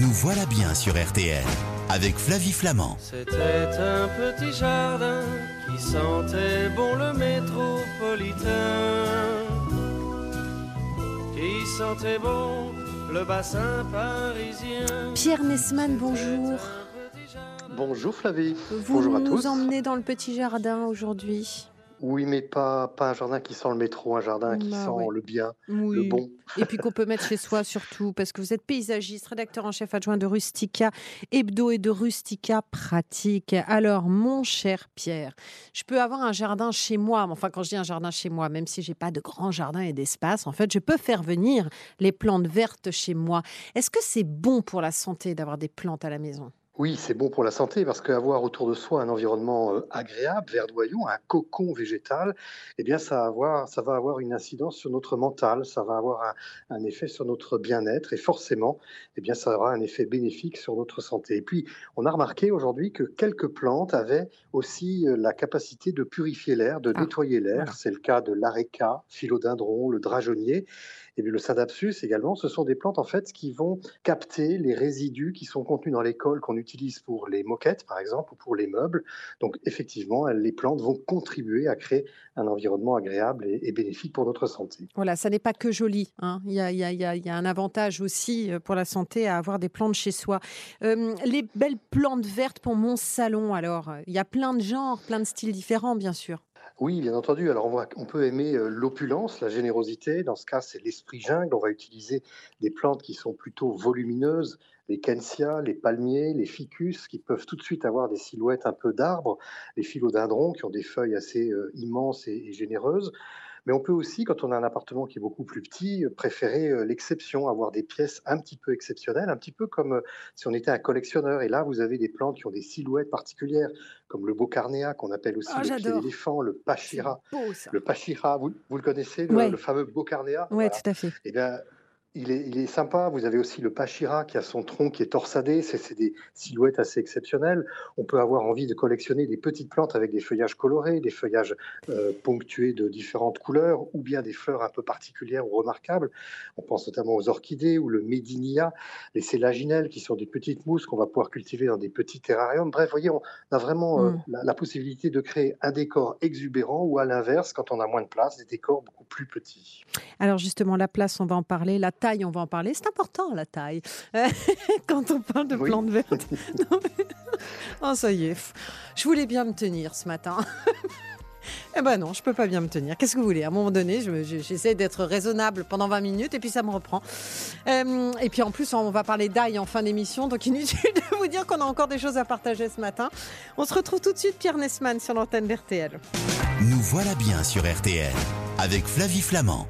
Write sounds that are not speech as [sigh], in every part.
Nous voilà bien sur RTL avec Flavie Flamand. C'était un petit jardin qui sentait bon le métropolitain. Qui sentait bon le bassin parisien. Pierre Nesman, bonjour. Bonjour Flavie. Vous Bonjour à nous tous. emmenez dans le petit jardin aujourd'hui. Oui, mais pas, pas un jardin qui sent le métro, un jardin qui Bah sent le bien, Oui. le bon. Et puis qu'on peut mettre chez soi [laughs] surtout, parce que vous êtes paysagiste, rédacteur en chef adjoint de Rustica Hebdo et de Rustica Pratique. Alors, mon cher Pierre, je peux avoir un jardin chez moi. Enfin, quand je dis un jardin chez moi, même si j'ai pas de grand jardin et d'espace, en fait, je peux faire venir les plantes vertes chez moi. Est-ce que c'est bon pour la santé d'avoir des plantes à la maison? Oui, c'est bon pour la santé parce qu'avoir autour de soi un environnement euh, agréable, verdoyant, un cocon végétal, eh bien, ça, va avoir, ça va avoir une incidence sur notre mental, ça va avoir un, un effet sur notre bien-être et forcément, eh bien, ça aura un effet bénéfique sur notre santé. Et puis, on a remarqué aujourd'hui que quelques plantes avaient aussi euh, la capacité de purifier l'air, de Ah, nettoyer l'air. voilà. C'est le cas de l'areca, philodendron, le drageonnier. Et le Sadapsus également, ce sont des plantes en fait qui vont capter les résidus qui sont contenus dans les cols qu'on utilise pour les moquettes par exemple ou pour les meubles. Donc effectivement, les plantes vont contribuer à créer un environnement agréable et, bénéfique pour notre santé. Voilà, ça n'est pas que joli. hein. Il, y a, il y a- un avantage aussi euh, pour la santé à avoir des plantes chez soi. Euh, les belles plantes vertes pour mon salon, alors, il y a plein de genres, plein de styles différents, bien sûr. Oui, bien entendu. Alors, on, va- on peut aimer euh, l'opulence, la générosité. Dans ce cas, c'est l'esprit jungle. On va utiliser des plantes qui sont plutôt volumineuses, les kensias, les palmiers, les ficus, qui peuvent tout de suite avoir des silhouettes un peu d'arbres, les philodendrons, qui ont des feuilles assez euh, immenses et, et généreuses. Mais on peut aussi, quand on a un appartement qui est beaucoup plus petit, euh, préférer euh, l'exception, avoir des pièces un petit peu exceptionnelles, un petit peu comme euh, si on était un collectionneur. Et là, vous avez des plantes qui ont des silhouettes particulières, comme le bocarnéa, qu'on appelle aussi Ah, le pied d'éléphant, le pachira. Beau. Le pachira, vous, vous le connaissez, le, Ouais. le fameux Bocarnéa Oui, Voilà. tout à fait. Eh bien, il est, il est sympa. Vous avez aussi le pachira qui a son tronc qui est torsadé. C'est des silhouettes assez exceptionnelles. On peut avoir envie de collectionner des petites plantes avec des feuillages colorés, des feuillages euh, ponctués de différentes couleurs, ou bien des fleurs un peu particulières ou remarquables. On pense notamment aux orchidées ou le médinia, les sélaginelles qui sont des petites mousses qu'on va pouvoir cultiver dans des petits terrariums. Bref, vous voyez, on a vraiment euh, Mm. la, la possibilité de créer un décor exubérant ou à l'inverse, quand on a moins de place, des décors beaucoup plus petits. Alors, justement, la place, on va en parler. La taille, on va en parler. C'est important, la taille. [laughs] Quand on parle de Oui. plantes vertes. [laughs] Non, mais- [laughs] Oh, ça y est. Je voulais bien me tenir ce matin. Eh ben non, je peux pas bien me tenir. Qu'est-ce que vous voulez? À un moment donné, je- je- j'essaie d'être raisonnable pendant 20 minutes et puis ça me reprend. Euh, et puis en plus, on va parler d'ail en fin d'émission, donc inutile de vous dire qu'on a encore des choses à partager ce matin. On se retrouve tout de suite, Pierre Nesman, sur l'antenne d'RTL. Nous voilà bien sur RTL avec Flavie Flamand.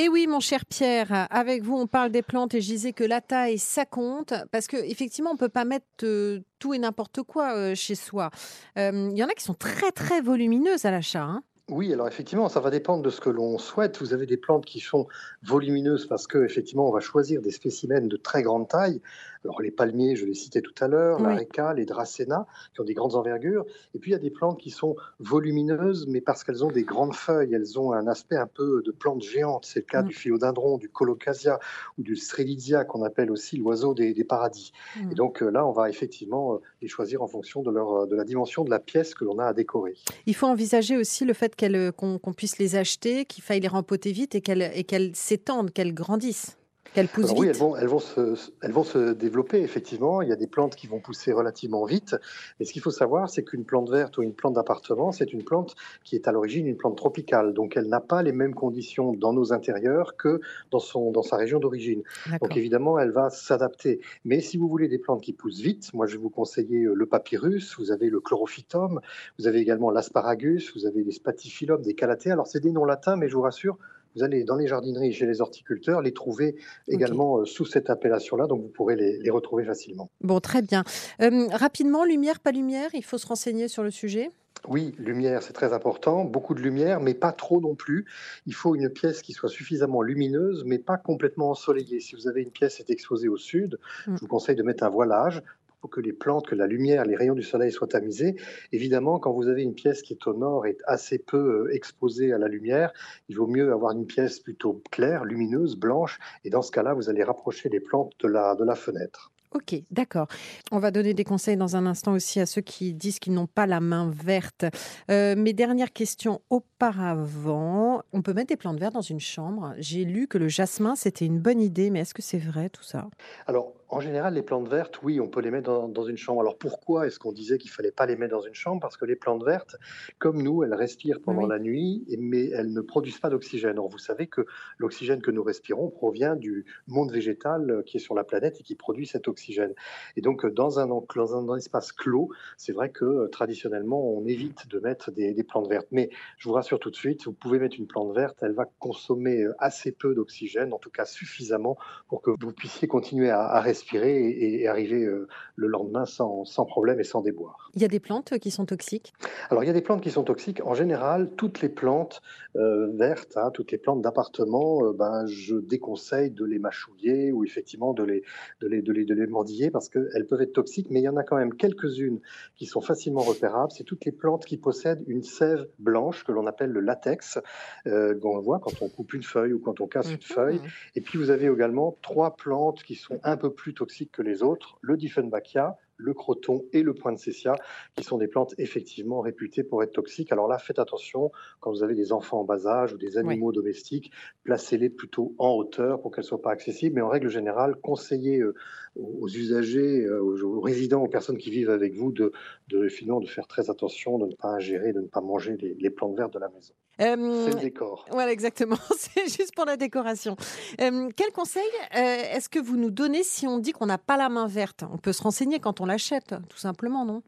Et oui, mon cher Pierre, avec vous, on parle des plantes et je disais que la taille, ça compte parce que effectivement, on peut pas mettre euh, tout et n'importe quoi euh, chez soi. Euh, Il y en a qui sont très très volumineuses à l'achat. hein. Oui, alors effectivement, ça va dépendre de ce que l'on souhaite. Vous avez des plantes qui sont volumineuses parce que effectivement, on va choisir des spécimens de très grande taille. Alors les palmiers, je les citais tout à l'heure, Oui. l'areca, les dracénas, qui ont des grandes envergures. Et puis il y a des plantes qui sont volumineuses, mais parce qu'elles ont des grandes feuilles, elles ont un aspect un peu de plantes géantes. C'est le cas Mm. du philodendron, du colocasia ou du strelitzia, qu'on appelle aussi l'oiseau des, des paradis. Mm. Et donc euh, là, on va effectivement euh, les choisir en fonction de, leur, euh, de la dimension de la pièce que l'on a à décorer. Il faut envisager aussi le fait qu'on puisse les acheter, qu'il faille les rempoter vite et qu'elles et qu'elles s'étendent, qu'elles grandissent, qu'elles poussent Alors oui, elles vont, elles, vont se, elles vont se développer, effectivement. Il y a des plantes qui vont pousser relativement vite. Mais ce qu'il faut savoir, c'est qu'une plante verte ou une plante d'appartement, c'est une plante qui est à l'origine une plante tropicale. Donc elle n'a pas les mêmes conditions dans nos intérieurs que dans, son, dans sa région d'origine. Donc évidemment, elle va s'adapter. Mais si vous voulez des plantes qui poussent vite, moi je vais vous conseiller euh, le papyrus, vous avez le chlorophytum, vous avez également l'asparagus, vous avez les spatifilum, des calathées. Alors c'est des noms latins, mais je vous rassure, vous allez dans les jardineries, chez les horticulteurs, les trouver également euh, sous cette appellation-là, donc vous pourrez les, les retrouver facilement. Bon, très bien. Euh, rapidement, lumière, pas lumière, il faut se renseigner sur le sujet? Oui, lumière, c'est très important. Beaucoup de lumière, mais pas trop non plus. Il faut une pièce qui soit suffisamment lumineuse, mais pas complètement ensoleillée. Si vous avez une pièce qui est exposée au sud, Mm. je vous conseille de mettre un voilage pour que les plantes, que la lumière, les rayons du soleil soient tamisés. Évidemment, quand vous avez une pièce qui est au nord et assez peu euh, exposée à la lumière, il vaut mieux avoir une pièce plutôt claire, lumineuse, blanche, et dans ce cas-là, vous allez rapprocher les plantes de la, de la fenêtre. Ok, d'accord. On va donner des conseils dans un instant aussi à ceux qui disent qu'ils n'ont pas la main verte. Euh, mes dernières questions auparavant. On peut mettre des plantes vertes dans une chambre. J'ai lu que le jasmin, c'était une bonne idée, mais est-ce que c'est vrai tout ça? Alors, en général, les plantes vertes, oui, on peut les mettre dans, dans une chambre. Alors pourquoi est-ce qu'on disait qu'il fallait pas les mettre dans une chambre? Parce que les plantes vertes, comme nous, elles respirent pendant Oui. la nuit, mais elles ne produisent pas d'oxygène. Or, vous savez que l'oxygène que nous respirons provient du monde végétal euh, qui est sur la planète et qui produit cet oxygène. Et donc, euh, dans un, dans un, espace clos, c'est vrai que euh, traditionnellement, on évite de mettre des, des plantes vertes. Mais je vous rassure tout de suite, vous pouvez mettre une plante verte, elle va consommer assez peu d'oxygène, en tout cas suffisamment pour que vous puissiez continuer à, à respirer et, et arriver euh, le lendemain sans, sans problème et sans déboire. Il y a des plantes qui sont toxiques? Alors, il y a des plantes qui sont toxiques. En général, toutes les plantes euh, vertes, hein, toutes les plantes d'appartement, euh, ben, je déconseille de les mâchouiller ou effectivement de les, de les, de les, de les mordiller parce qu'elles peuvent être toxiques. Mais il y en a quand même quelques-unes qui sont facilement repérables. C'est toutes les plantes qui possèdent une sève blanche que l'on appelle le latex, euh, qu'on voit quand on coupe une feuille ou quand on casse une feuille. Mhm. Et puis vous avez également trois plantes qui sont un peu plus toxiques que les autres, le Dieffenbachia, le croton et le poinsettia, qui sont des plantes effectivement réputées pour être toxiques. Alors là, faites attention quand vous avez des enfants en bas âge ou des animaux domestiques, placez-les plutôt en hauteur pour qu'elles ne soient pas accessibles. Mais en règle générale, conseillez euh, aux usagers, euh, aux, aux résidents, aux personnes qui vivent avec vous de, de, finalement, de faire très attention, de ne pas ingérer, de ne pas manger les, les plantes vertes de la maison. Euh, C'est le décor. Voilà, exactement. [laughs] C'est juste pour la décoration. Euh, quel conseil euh, est-ce que vous nous donnez si on dit qu'on n'a pas la main verte? On peut se renseigner quand on l'achète, tout simplement, non?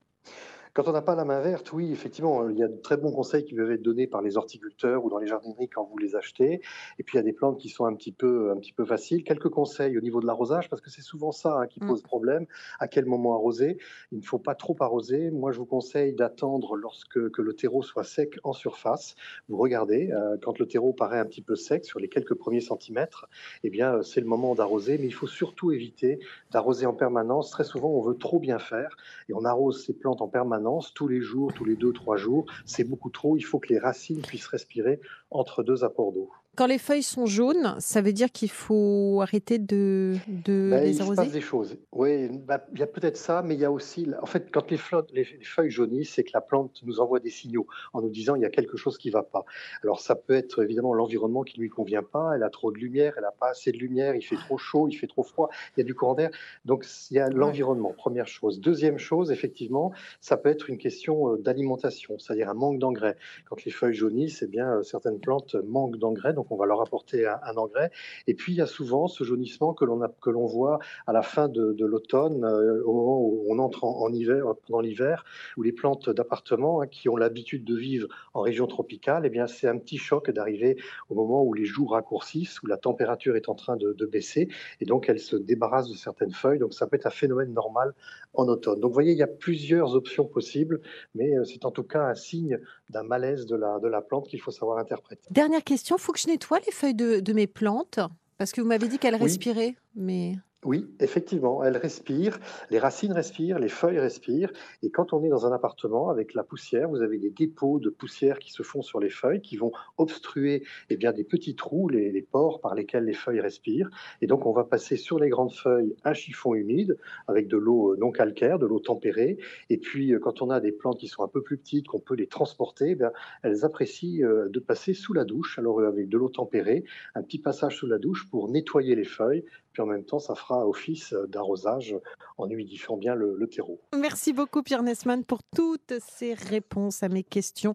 Quand on n'a pas la main verte, oui, effectivement, il y a de très bons conseils qui peuvent être donnés par les horticulteurs ou dans les jardineries quand vous les achetez. Et puis il y a des plantes qui sont un petit peu, un petit peu faciles. Quelques conseils au niveau de l'arrosage, parce que c'est souvent ça hein, qui Mm. pose problème. À quel moment arroser? Il ne faut pas trop arroser. Moi, je vous conseille d'attendre lorsque que le terreau soit sec en surface. Vous regardez, euh, quand le terreau paraît un petit peu sec sur les quelques premiers centimètres, eh bien, euh, c'est le moment d'arroser. Mais il faut surtout éviter d'arroser en permanence. Très souvent, on veut trop bien faire et on arrose ces plantes en permanence tous les jours, tous les deux, trois jours. C'est beaucoup trop. Il faut que les racines puissent respirer entre deux apports d'eau. Quand les feuilles sont jaunes, ça veut dire qu'il faut arrêter de, de Ben, il les se passe des choses. Oui, bah, il y a peut-être ça, mais il y a aussi, en fait, quand les, flottes, les, les feuilles jaunissent, c'est que la plante nous envoie des signaux en nous disant il y a quelque chose qui ne va pas. Alors ça peut être évidemment l'environnement qui ne lui convient pas, elle a trop de lumière, elle n'a pas assez de lumière, il fait trop chaud, il fait trop froid, il y a du courant d'air. Donc il y a l'environnement, première chose. Deuxième chose, effectivement, ça peut être une question euh, d'alimentation, c'est-à-dire un manque d'engrais. Quand les feuilles jaunissent, eh bien, euh, certaines plantes manquent d'engrais, donc on va leur apporter un, engrais. Et puis il y a souvent ce jaunissement que l'on voit à la fin de, l'automne, euh, au moment où on entre en, hiver, pendant l'hiver, où les plantes d'appartement hein, qui ont l'habitude de vivre en région tropicale, eh bien c'est un petit choc d'arriver au moment où les jours raccourcissent, où la température est en train de, de baisser, et donc elles se débarrassent de certaines feuilles. Donc ça peut être un phénomène normal en automne. Donc vous voyez, il y a plusieurs options possibles, mais euh, c'est en tout cas un signe d'un malaise de la, de la plante qu'il faut savoir interpréter. Dernière question, faut que je nettoie les feuilles de, de mes plantes? Parce que vous m'avez dit qu'elles Oui. respiraient, mais... Oui, effectivement, elles respirent, les racines respirent, les feuilles respirent, et quand on est dans un appartement avec la poussière, vous avez des dépôts de poussière qui se font sur les feuilles, qui vont obstruer eh bien, des petits trous, les, pores par lesquels les feuilles respirent, et donc on va passer sur les grandes feuilles un chiffon humide avec de l'eau euh, non calcaire, de l'eau tempérée, et puis euh, quand on a des plantes qui sont un peu plus petites, qu'on peut les transporter, eh elles apprécient euh, de passer sous la douche, alors avec de l'eau tempérée, un petit passage sous la douche pour nettoyer les feuilles, puis en même temps, ça fera office d'arrosage en humidifiant bien le, le terreau. Merci beaucoup Pierre Nesman pour toutes ces réponses à mes questions.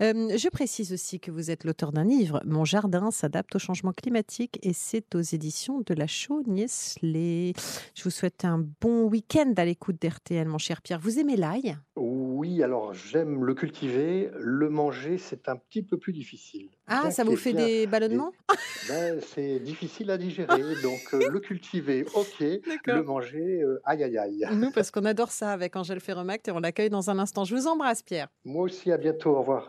Euh, je précise aussi que vous êtes l'auteur d'un livre, Mon jardin s'adapte au changement climatique et c'est aux éditions de la Chaux-Niesley. Je vous souhaite un bon week-end à l'écoute d'RTL, mon cher Pierre. Vous aimez l'ail? Oui, alors j'aime le cultiver, le manger, c'est un petit peu plus difficile. Ah, ça vous ait fait bien des ballonnements? Ben, c'est difficile à digérer, [laughs] donc euh, le cultiver, ok, le manger, euh, aïe aïe aïe. Nous, parce qu'on adore ça avec Angèle Ferremact et on l'accueille dans un instant. Je vous embrasse Pierre. Moi aussi, à bientôt, au revoir.